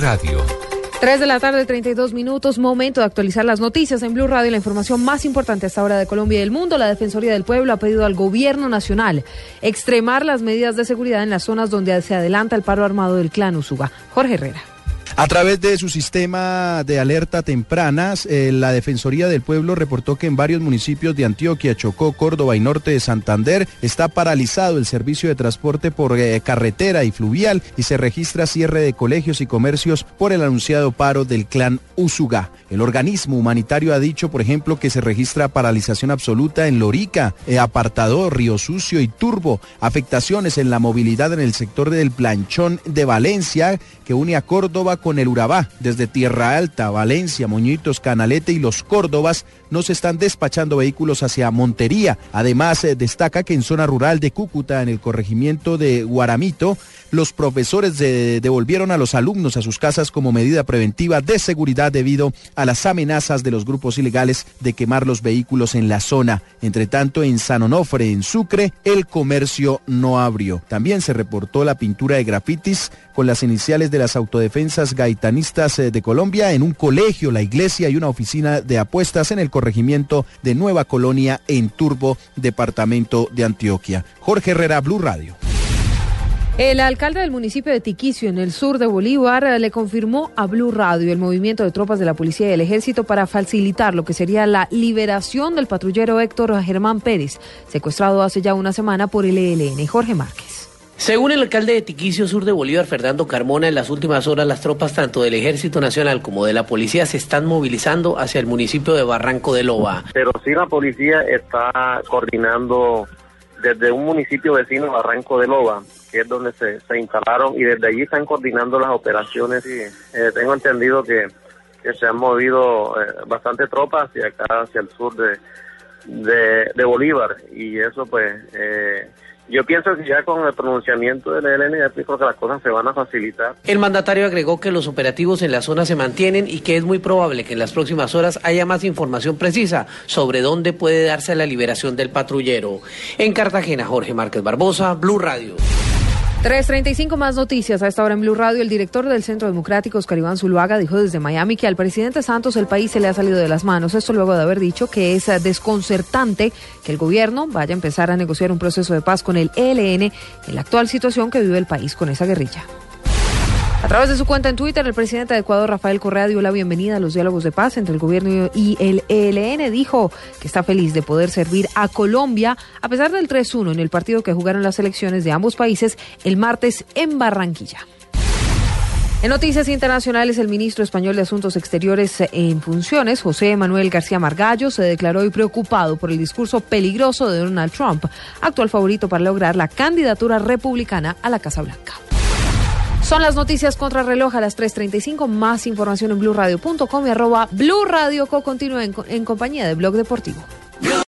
Radio. 3 de la tarde, 32 minutos, momento de actualizar las noticias en Blue Radio, la información más importante hasta ahora de Colombia y del mundo. La Defensoría del Pueblo ha pedido al gobierno nacional extremar las medidas de seguridad en las zonas donde se adelanta el paro armado del clan Usuga. Jorge Herrera. A través de su sistema de alerta tempranas, eh, la Defensoría del Pueblo reportó que en varios municipios de Antioquia, Chocó, Córdoba y norte de Santander está paralizado el servicio de transporte por eh, carretera y fluvial y se registra cierre de colegios y comercios por el anunciado paro del clan Usugá. El organismo humanitario ha dicho, por ejemplo, que se registra paralización absoluta en Lorica, eh, Apartador, Río Sucio y Turbo, afectaciones en la movilidad en el sector del Planchón de Valencia, que une a Córdoba con con el Urabá, desde Tierra Alta, Valencia, Moñitos, Canalete y Los Córdobas, no se están despachando vehículos hacia Montería. Además, eh, destaca que en zona rural de Cúcuta, en el corregimiento de Guaramito, los profesores devolvieron a los alumnos a sus casas como medida preventiva de seguridad debido a las amenazas de los grupos ilegales de quemar los vehículos en la zona. Entre tanto, en San Onofre, en Sucre, el comercio no abrió. También se reportó la pintura de grafitis con las iniciales de las autodefensas gaitanistas eh, de Colombia en un colegio, la iglesia y una oficina de apuestas en el corregimiento de Nueva Colonia en Turbo, departamento de Antioquia. Jorge Herrera, Blue Radio. El alcalde del municipio de Tiquicio, en el sur de Bolívar, le confirmó a Blue Radio el movimiento de tropas de la policía y del ejército para facilitar lo que sería la liberación del patrullero Héctor Germán Pérez, secuestrado hace ya una semana por el ELN. Jorge Márquez. Según el alcalde de Tiquicio Sur de Bolívar, Fernando Carmona, en las últimas horas las tropas tanto del Ejército Nacional como de la policía se están movilizando hacia el municipio de Barranco de Loba. Pero sí la policía está coordinando desde un municipio vecino, Barranco de Loba, que es donde se, instalaron y desde allí están coordinando las operaciones. Y, eh, tengo entendido que, se han movido eh, bastante tropas hacia acá, hacia el sur de, de, Bolívar y eso pues... Eh, yo pienso que ya con el pronunciamiento del ELN ya creo que las cosas se van a facilitar. El mandatario agregó que los operativos en la zona se mantienen y que es muy probable que en las próximas horas haya más información precisa sobre dónde puede darse la liberación del patrullero. En Cartagena, Jorge Márquez Barbosa, Blue Radio. 3.35 más noticias. A esta hora en Blue Radio, el director del Centro Democrático, Oscar Iván Zuluaga, dijo desde Miami que al presidente Santos el país se le ha salido de las manos. Esto luego de haber dicho que es desconcertante que el gobierno vaya a empezar a negociar un proceso de paz con el ELN en la actual situación que vive el país con esa guerrilla. A través de su cuenta en Twitter, el presidente de Ecuador, Rafael Correa, dio la bienvenida a los diálogos de paz entre el gobierno y el ELN. Dijo que está feliz de poder servir a Colombia a pesar del 3-1 en el partido que jugaron las elecciones de ambos países el martes en Barranquilla. En noticias internacionales, el ministro español de Asuntos Exteriores en funciones, José Manuel García Margallo, se declaró hoy preocupado por el discurso peligroso de Donald Trump, actual favorito para lograr la candidatura republicana a la Casa Blanca. Son las noticias contra reloj a las 3.35. Más información en blurradio.com y arroba Blue Radio Co. Continúa en, en compañía de Blog Deportivo.